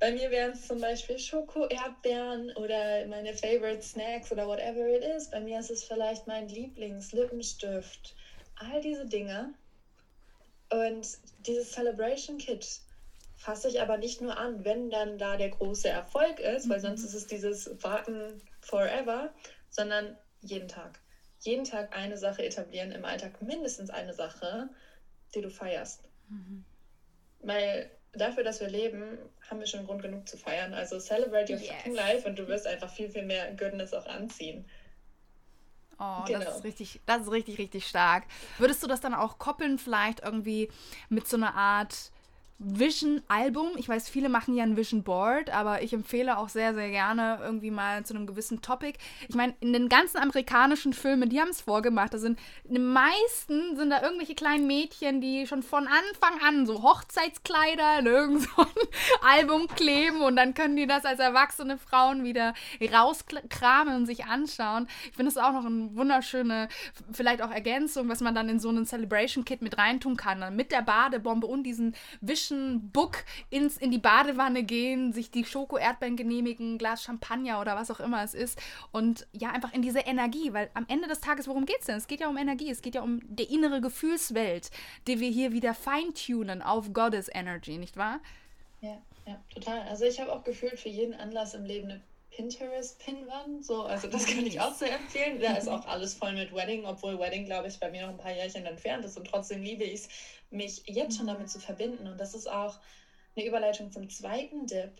Bei mir wären es zum Beispiel Schoko, Erdbeeren oder meine Favorite Snacks oder whatever it is. Bei mir ist es vielleicht mein Lieblingslippenstift. All diese Dinge und dieses Celebration Kit fasse ich aber nicht nur an, wenn dann da der große Erfolg ist, weil sonst mhm. ist es dieses Warten forever, sondern jeden Tag. Jeden Tag eine Sache etablieren, im Alltag mindestens eine Sache, die du feierst. Mhm. Weil dafür, dass wir leben, haben wir schon Grund genug zu feiern. Also celebrate your yes. fucking life und du wirst einfach viel, viel mehr Goodness auch anziehen. Oh, genau. das ist richtig, das ist richtig, richtig stark. Würdest du das dann auch koppeln, vielleicht irgendwie mit so einer Art Vision-Album. Ich weiß, viele machen ja ein Vision Board, aber ich empfehle auch sehr, sehr gerne irgendwie mal zu einem gewissen Topic. Ich meine, in den ganzen amerikanischen Filmen, die haben es vorgemacht. Da sind in den meisten sind da irgendwelche kleinen Mädchen, die schon von Anfang an so Hochzeitskleider in irgend so ein Album kleben und dann können die das als erwachsene Frauen wieder rauskramen und sich anschauen. Ich finde das auch noch eine wunderschöne, vielleicht auch Ergänzung, was man dann in so einen Celebration Kit mit reintun kann. Mit der Badebombe und diesen Vision Action Book ins, in die Badewanne gehen, sich die Schoko-Erdbeeren genehmigen, Glas Champagner oder was auch immer es ist. Und ja, einfach in diese Energie, weil am Ende des Tages, worum geht es denn? Es geht ja um Energie, es geht ja um die innere Gefühlswelt, die wir hier wieder feintunen auf Goddess Energy, nicht wahr? Ja, ja, total. Also ich habe auch gefühlt für jeden Anlass im Leben eine Pinterest-Pinwand. So, also das kann ich auch sehr empfehlen. Da ist auch alles voll mit Wedding, obwohl Wedding, glaube ich, bei mir noch ein paar Jährchen entfernt ist und trotzdem liebe ich es, mich jetzt schon damit zu verbinden. Und das ist auch eine Überleitung zum zweiten Dip.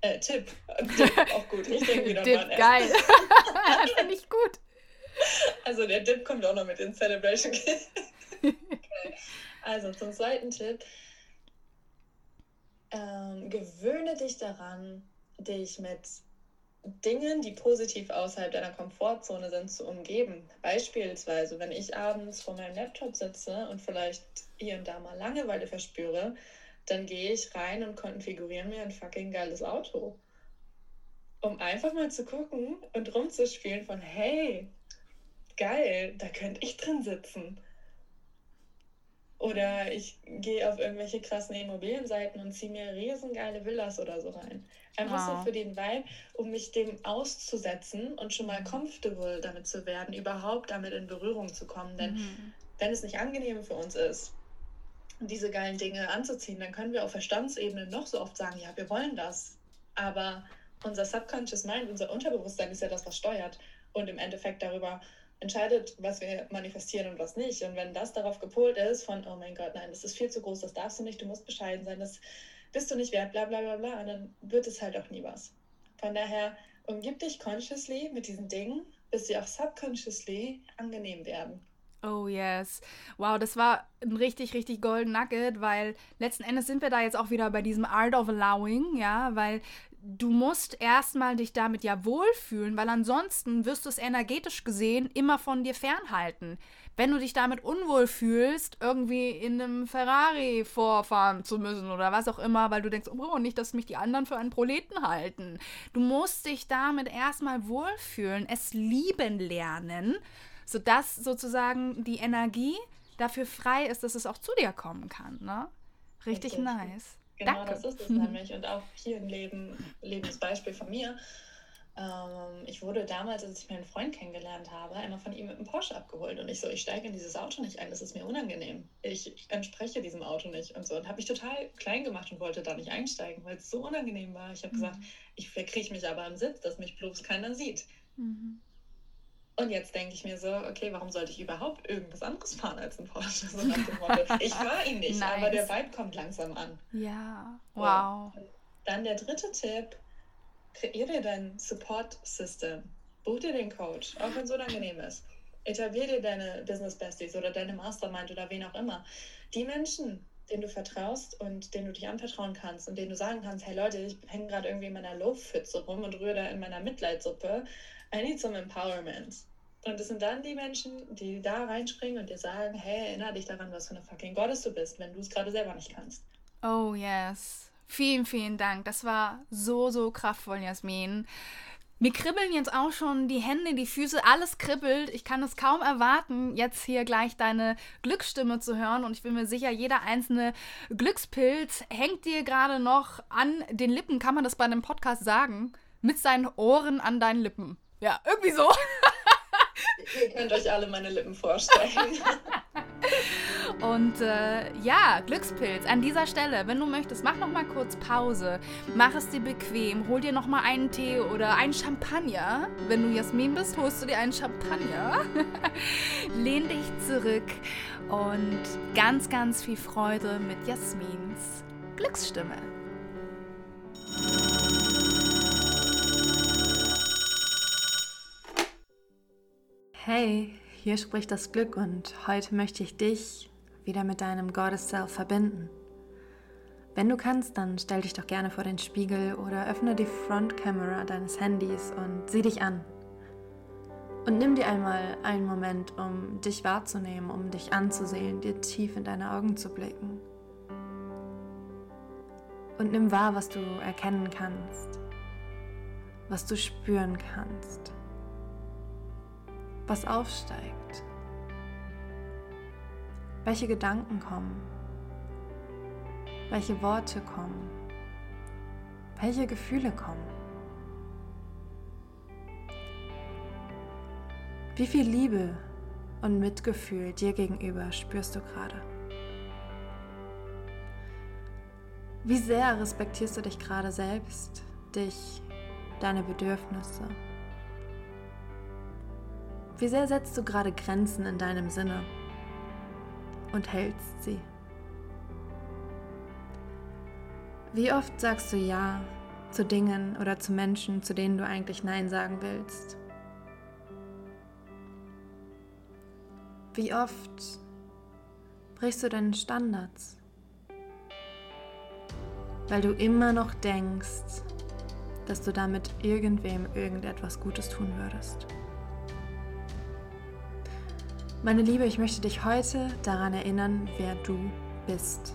Äh, Tipp. Dip, auch gut. Ich denke wieder Dip, mal geil. Finde ich gut. Also der Dip kommt auch noch mit in Celebration. okay. Also zum zweiten Tipp. Ähm, gewöhne dich daran, dich mit Dingen, die positiv außerhalb deiner Komfortzone sind, zu umgeben. Beispielsweise, wenn ich abends vor meinem Laptop sitze und vielleicht hier und da mal Langeweile verspüre, dann gehe ich rein und konfiguriere mir ein fucking geiles Auto. Um einfach mal zu gucken und rumzuspielen von, hey, geil, da könnte ich drin sitzen. Oder ich gehe auf irgendwelche krassen Immobilienseiten und ziehe mir riesengeile Villas oder so rein. Einfach wow. so für den Vibe, um mich dem auszusetzen und schon mal mhm. comfortable damit zu werden, überhaupt damit in Berührung zu kommen. Denn mhm. wenn es nicht angenehm für uns ist, diese geilen Dinge anzuziehen, dann können wir auf Verstandsebene noch so oft sagen, ja, wir wollen das. Aber unser Subconscious Mind, unser Unterbewusstsein ist ja das, was steuert und im Endeffekt darüber entscheidet, was wir manifestieren und was nicht. Und wenn das darauf gepolt ist, von, oh mein Gott, nein, das ist viel zu groß, das darfst du nicht, du musst bescheiden sein, das bist du nicht wert, bla bla bla bla, dann wird es halt auch nie was. Von daher, umgib dich consciously mit diesen Dingen, bis sie auch subconsciously angenehm werden. Oh yes. Wow, das war ein richtig, richtig golden Nugget, weil letzten Endes sind wir da jetzt auch wieder bei diesem Art of Allowing, ja, weil du musst erstmal dich damit ja wohlfühlen, weil ansonsten wirst du es energetisch gesehen immer von dir fernhalten. Wenn du dich damit unwohl fühlst, irgendwie in einem Ferrari vorfahren zu müssen oder was auch immer, weil du denkst, oh, nicht, dass mich die anderen für einen Proleten halten. Du musst dich damit erstmal wohlfühlen, es lieben lernen sodass sozusagen die Energie dafür frei ist, dass es auch zu dir kommen kann. Ne? Richtig, Richtig. nice. Genau, Danke. das ist es nämlich. Und auch hier ein Leben, Lebensbeispiel von mir. Ähm, ich wurde damals, als ich meinen Freund kennengelernt habe, einmal von ihm mit einem Porsche abgeholt. Und ich so, ich steige in dieses Auto nicht ein, das ist mir unangenehm. Ich entspreche diesem Auto nicht und so. Und habe mich total klein gemacht und wollte da nicht einsteigen, weil es so unangenehm war. Ich habe mhm. gesagt, ich verkrieche mich aber im Sitz, dass mich bloß keiner sieht. Mhm. Und jetzt denke ich mir so, okay, warum sollte ich überhaupt irgendwas anderes fahren als ein Porsche? So. Ich fahre ihn nicht, nice. aber der Vibe kommt langsam an. Ja, wow. Und dann der dritte Tipp, kreiere dein Support-System. Buch dir den Coach, auch wenn es unangenehm ist. Etablier dir deine Business Besties oder deine Mastermind oder wen auch immer. Die Menschen, denen du vertraust und denen du dich anvertrauen kannst und denen du sagen kannst, hey Leute, ich hänge gerade irgendwie in meiner Low-Pfütze rum und rühre da in meiner Mitleidsuppe I need some empowerment. Und es sind dann die Menschen, die da reinspringen und dir sagen, hey, erinnere dich daran, was für eine fucking Gottes du bist, wenn du es gerade selber nicht kannst. Oh yes. Vielen, vielen Dank. Das war so, so kraftvoll, Jasmin. Mir kribbeln jetzt auch schon die Hände, die Füße, alles kribbelt. Ich kann es kaum erwarten, jetzt hier gleich deine Glücksstimme zu hören. Und ich bin mir sicher, jeder einzelne Glückspilz hängt dir gerade noch an den Lippen. Kann man das bei einem Podcast sagen? Mit seinen Ohren an deinen Lippen. Ja, irgendwie so. Ihr könnt euch alle meine Lippen vorstellen. Und äh, ja, Glückspilz, an dieser Stelle, wenn du möchtest, mach noch mal kurz Pause, mach es dir bequem, hol dir noch mal einen Tee oder einen Champagner. Wenn du Jasmin bist, holst du dir einen Champagner. Lehn dich zurück und ganz, ganz viel Freude mit Jasmins Glücksstimme. Hey, hier spricht das Glück und heute möchte ich dich wieder mit deinem Goddess Self verbinden. Wenn du kannst, dann stell dich doch gerne vor den Spiegel oder öffne die Frontkamera deines Handys und sieh dich an. Und nimm dir einmal einen Moment, um dich wahrzunehmen, um dich anzusehen, dir tief in deine Augen zu blicken. Und nimm wahr, was du erkennen kannst, was du spüren kannst was aufsteigt, welche Gedanken kommen, welche Worte kommen, welche Gefühle kommen. Wie viel Liebe und Mitgefühl dir gegenüber spürst du gerade? Wie sehr respektierst du dich gerade selbst, dich, deine Bedürfnisse? Wie sehr setzt du gerade Grenzen in deinem Sinne und hältst sie? Wie oft sagst du Ja zu Dingen oder zu Menschen, zu denen du eigentlich Nein sagen willst? Wie oft brichst du deinen Standards, weil du immer noch denkst, dass du damit irgendwem irgendetwas Gutes tun würdest? Meine Liebe, ich möchte dich heute daran erinnern, wer du bist.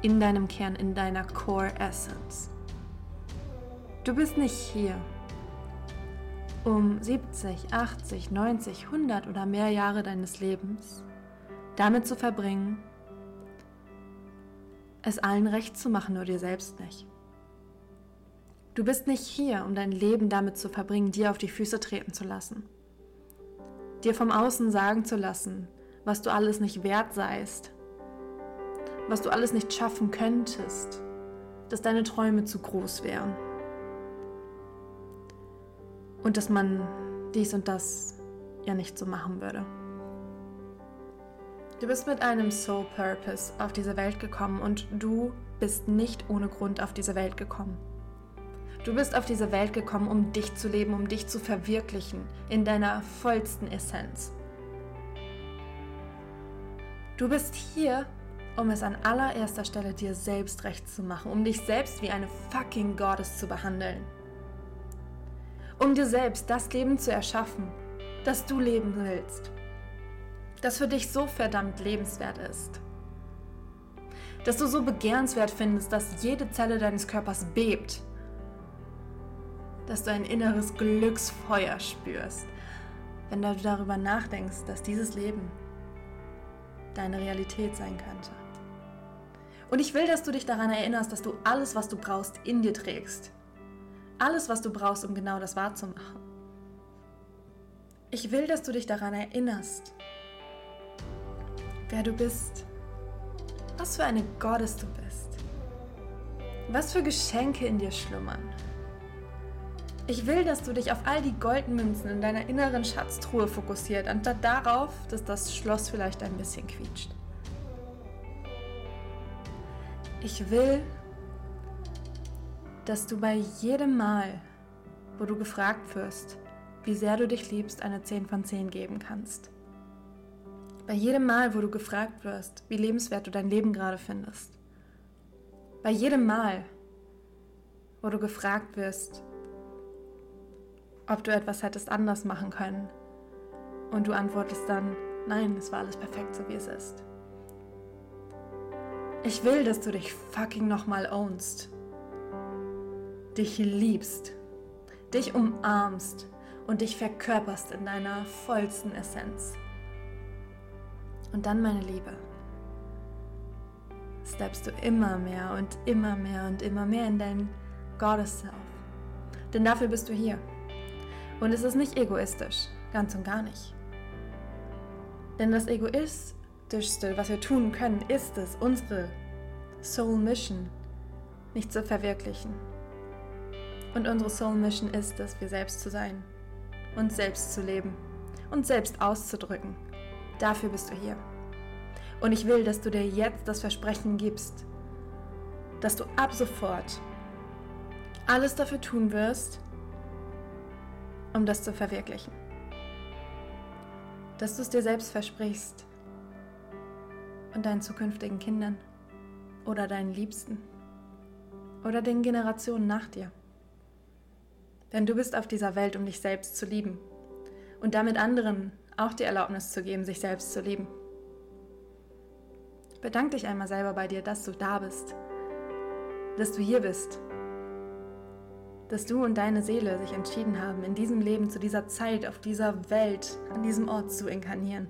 In deinem Kern, in deiner Core Essence. Du bist nicht hier, um 70, 80, 90, 100 oder mehr Jahre deines Lebens damit zu verbringen, es allen recht zu machen, nur dir selbst nicht. Du bist nicht hier, um dein Leben damit zu verbringen, dir auf die Füße treten zu lassen. Dir vom Außen sagen zu lassen, was du alles nicht wert seist, was du alles nicht schaffen könntest, dass deine Träume zu groß wären und dass man dies und das ja nicht so machen würde. Du bist mit einem Soul Purpose auf diese Welt gekommen und du bist nicht ohne Grund auf diese Welt gekommen. Du bist auf diese Welt gekommen, um dich zu leben, um dich zu verwirklichen in deiner vollsten Essenz. Du bist hier, um es an allererster Stelle dir selbst recht zu machen, um dich selbst wie eine fucking Goddess zu behandeln. Um dir selbst das Leben zu erschaffen, das du leben willst. Das für dich so verdammt lebenswert ist. Dass du so begehrenswert findest, dass jede Zelle deines Körpers bebt dass du ein inneres Glücksfeuer spürst, wenn du darüber nachdenkst, dass dieses Leben deine Realität sein könnte. Und ich will, dass du dich daran erinnerst, dass du alles, was du brauchst, in dir trägst. Alles, was du brauchst, um genau das wahrzumachen. Ich will, dass du dich daran erinnerst, wer du bist, was für eine Gottes du bist, was für Geschenke in dir schlummern ich will, dass du dich auf all die Goldmünzen in deiner inneren Schatztruhe fokussiert, anstatt darauf, dass das Schloss vielleicht ein bisschen quietscht. Ich will, dass du bei jedem Mal, wo du gefragt wirst, wie sehr du dich liebst, eine 10 von 10 geben kannst. Bei jedem Mal, wo du gefragt wirst, wie lebenswert du dein Leben gerade findest. Bei jedem Mal, wo du gefragt wirst, ob du etwas hättest anders machen können. Und du antwortest dann, nein, es war alles perfekt, so wie es ist. Ich will, dass du dich fucking nochmal ownst. Dich liebst, dich umarmst und dich verkörperst in deiner vollsten Essenz. Und dann, meine Liebe, steppst du immer mehr und immer mehr und immer mehr in dein Goddess Self. Denn dafür bist du hier. Und es ist nicht egoistisch, ganz und gar nicht. Denn das Egoistischste, was wir tun können, ist es, unsere Soul Mission nicht zu verwirklichen. Und unsere Soul Mission ist es, wir selbst zu sein, uns selbst zu leben, uns selbst auszudrücken. Dafür bist du hier. Und ich will, dass du dir jetzt das Versprechen gibst, dass du ab sofort alles dafür tun wirst, um das zu verwirklichen. Dass du es dir selbst versprichst und deinen zukünftigen Kindern oder deinen Liebsten oder den Generationen nach dir. Denn du bist auf dieser Welt, um dich selbst zu lieben und damit anderen auch die Erlaubnis zu geben, sich selbst zu lieben. Bedank dich einmal selber bei dir, dass du da bist, dass du hier bist dass du und deine Seele sich entschieden haben, in diesem Leben, zu dieser Zeit, auf dieser Welt, an diesem Ort zu inkarnieren.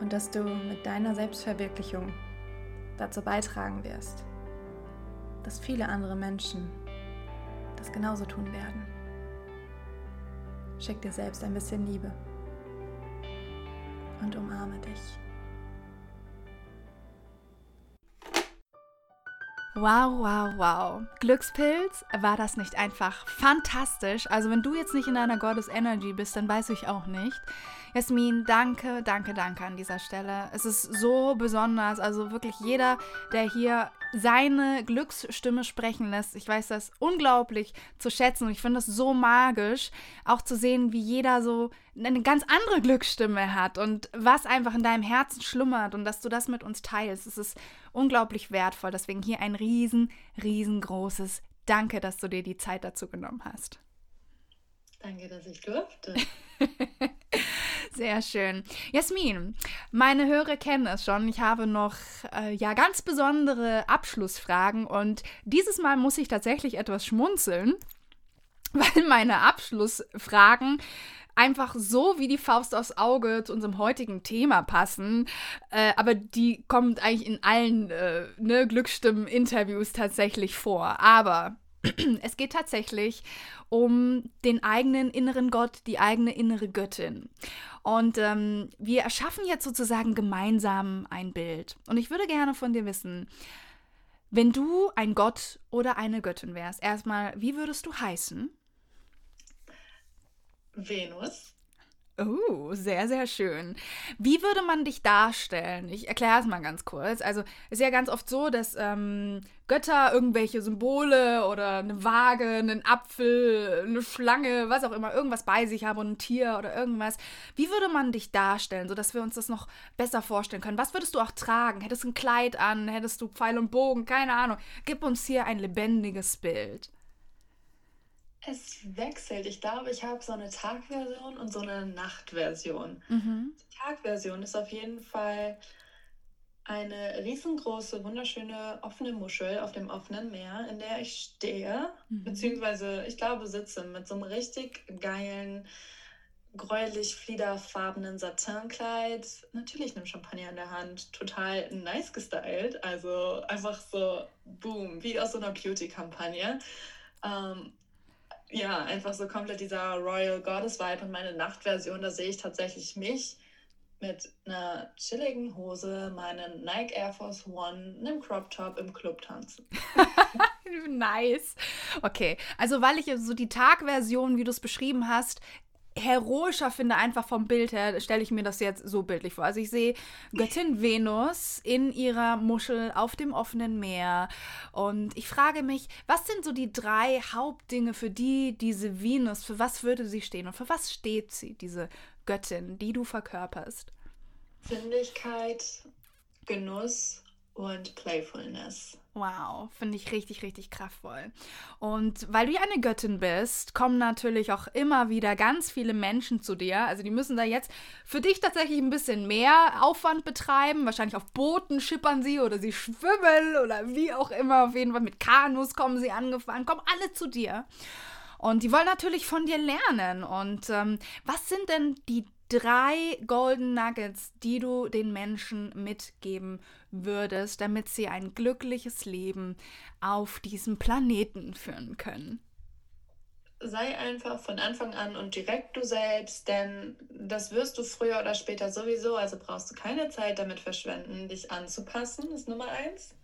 Und dass du mit deiner Selbstverwirklichung dazu beitragen wirst, dass viele andere Menschen das genauso tun werden. Schick dir selbst ein bisschen Liebe und umarme dich. Wow, wow, wow. Glückspilz, war das nicht einfach fantastisch? Also wenn du jetzt nicht in deiner Goddess Energy bist, dann weiß ich auch nicht. Jasmin, danke, danke, danke an dieser Stelle. Es ist so besonders. Also wirklich jeder, der hier seine Glücksstimme sprechen lässt. Ich weiß das unglaublich zu schätzen und ich finde das so magisch, auch zu sehen, wie jeder so eine ganz andere Glücksstimme hat und was einfach in deinem Herzen schlummert und dass du das mit uns teilst. Es ist unglaublich wertvoll. Deswegen hier ein riesen, riesengroßes Danke, dass du dir die Zeit dazu genommen hast. Danke, dass ich durfte. Sehr schön. Jasmin, meine Hörer kennen es schon. Ich habe noch äh, ja ganz besondere Abschlussfragen und dieses Mal muss ich tatsächlich etwas schmunzeln, weil meine Abschlussfragen einfach so wie die Faust aufs Auge zu unserem heutigen Thema passen. Äh, aber die kommt eigentlich in allen äh, ne, Glücksstimmen-Interviews tatsächlich vor. Aber es geht tatsächlich um den eigenen inneren Gott, die eigene innere Göttin. Und ähm, wir erschaffen jetzt sozusagen gemeinsam ein Bild. Und ich würde gerne von dir wissen, wenn du ein Gott oder eine Göttin wärst, erstmal, wie würdest du heißen? Venus. Oh, sehr, sehr schön. Wie würde man dich darstellen? Ich erkläre es mal ganz kurz. Also, es ist ja ganz oft so, dass ähm, Götter irgendwelche Symbole oder eine Waage, einen Apfel, eine Schlange, was auch immer, irgendwas bei sich haben und ein Tier oder irgendwas. Wie würde man dich darstellen, sodass wir uns das noch besser vorstellen können? Was würdest du auch tragen? Hättest du ein Kleid an? Hättest du Pfeil und Bogen? Keine Ahnung. Gib uns hier ein lebendiges Bild. Es wechselt. Ich glaube, ich habe so eine Tagversion und so eine Nachtversion. Mhm. Die Tagversion ist auf jeden Fall eine riesengroße, wunderschöne offene Muschel auf dem offenen Meer, in der ich stehe, mhm. beziehungsweise ich glaube sitze mit so einem richtig geilen, gräulich fliederfarbenen Satinkleid, natürlich einem Champagner in der Hand, total nice gestylt, also einfach so boom, wie aus so einer Beauty-Kampagne. Ähm, ja, einfach so komplett dieser Royal Goddess Vibe und meine Nachtversion, da sehe ich tatsächlich mich mit einer chilligen Hose, meinen Nike Air Force One, einem Crop Top im Club tanzen. nice. Okay, also weil ich so die Tagversion, wie du es beschrieben hast, heroischer finde, einfach vom Bild her, stelle ich mir das jetzt so bildlich vor. Also ich sehe Göttin Venus in ihrer Muschel auf dem offenen Meer und ich frage mich, was sind so die drei Hauptdinge, für die diese Venus, für was würde sie stehen und für was steht sie, diese Göttin, die du verkörperst? Sinnlichkeit, Genuss und Playfulness. Wow, finde ich richtig, richtig kraftvoll. Und weil du ja eine Göttin bist, kommen natürlich auch immer wieder ganz viele Menschen zu dir. Also die müssen da jetzt für dich tatsächlich ein bisschen mehr Aufwand betreiben. Wahrscheinlich auf Booten schippern sie oder sie schwimmen oder wie auch immer. Auf jeden Fall mit Kanus kommen sie angefahren, kommen alle zu dir. Und die wollen natürlich von dir lernen. Und ähm, was sind denn die drei Golden Nuggets, die du den Menschen mitgeben würdest, damit sie ein glückliches Leben auf diesem Planeten führen können? Sei einfach von Anfang an und direkt du selbst, denn das wirst du früher oder später sowieso, also brauchst du keine Zeit damit verschwenden, dich anzupassen, ist Nummer eins.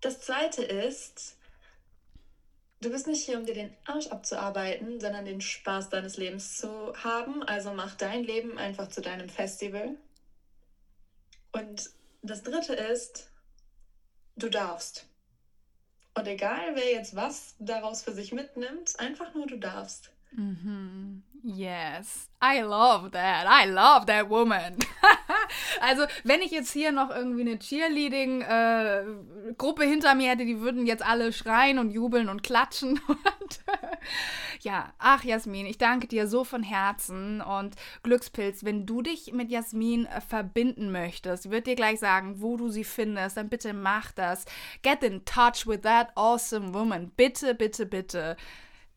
Das zweite ist, Du bist nicht hier, um dir den Arsch abzuarbeiten, sondern den Spaß deines Lebens zu haben. Also mach dein Leben einfach zu deinem Festival. Und das Dritte ist, du darfst. Und egal, wer jetzt was daraus für sich mitnimmt, einfach nur du darfst. Mhm. Yes, I love that. I love that woman. also, wenn ich jetzt hier noch irgendwie eine Cheerleading-Gruppe äh, hinter mir hätte, die würden jetzt alle schreien und jubeln und klatschen. Und, ja, ach Jasmin, ich danke dir so von Herzen. Und Glückspilz, wenn du dich mit Jasmin äh, verbinden möchtest, wird dir gleich sagen, wo du sie findest, dann bitte mach das. Get in touch with that awesome woman. Bitte, bitte, bitte.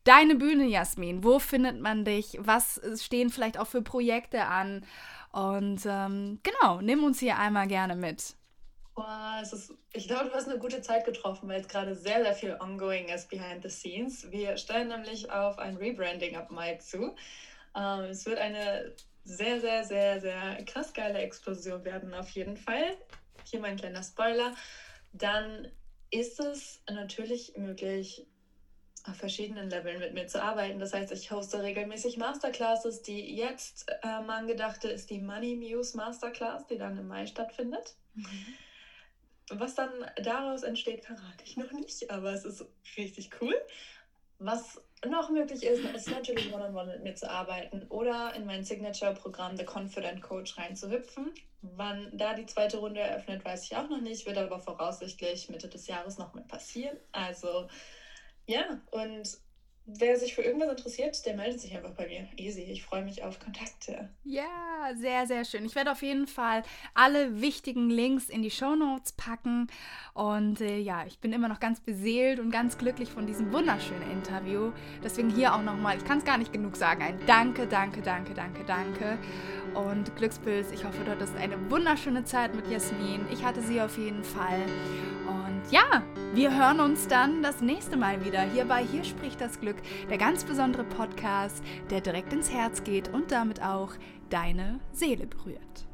Deine Bühne, Jasmin, wo findet man dich? Was stehen vielleicht auch für Projekte an? Und ähm, genau, nimm uns hier einmal gerne mit. Boah, ist, ich glaube, du hast eine gute Zeit getroffen, weil es gerade sehr, sehr viel ongoing ist behind the scenes. Wir stellen nämlich auf ein Rebranding ab Mai zu. Ähm, es wird eine sehr, sehr, sehr, sehr krass geile Explosion werden, auf jeden Fall. Hier mein kleiner Spoiler. Dann ist es natürlich möglich, auf verschiedenen Leveln mit mir zu arbeiten. Das heißt, ich hoste regelmäßig Masterclasses. Die jetzt ähm, angedachte ist die Money Muse Masterclass, die dann im Mai stattfindet. Mhm. Was dann daraus entsteht, verrate ich noch nicht, aber es ist richtig cool. Was noch möglich ist, ist natürlich one-on-one -on -one mit mir zu arbeiten oder in mein Signature-Programm The Confident Coach reinzuhüpfen. Wann da die zweite Runde eröffnet, weiß ich auch noch nicht, wird aber voraussichtlich Mitte des Jahres noch mal passieren. Also ja, und wer sich für irgendwas interessiert, der meldet sich einfach bei mir. Easy. Ich freue mich auf Kontakte. Ja, sehr, sehr schön. Ich werde auf jeden Fall alle wichtigen Links in die Show Notes packen. Und äh, ja, ich bin immer noch ganz beseelt und ganz glücklich von diesem wunderschönen Interview. Deswegen hier auch nochmal, ich kann es gar nicht genug sagen, ein Danke, danke, danke, danke, danke. Und Glückspilz, ich hoffe, du hattest eine wunderschöne Zeit mit Jasmin. Ich hatte sie auf jeden Fall. Und ja, wir hören uns dann das nächste Mal wieder hier bei Hier spricht das Glück, der ganz besondere Podcast, der direkt ins Herz geht und damit auch deine Seele berührt.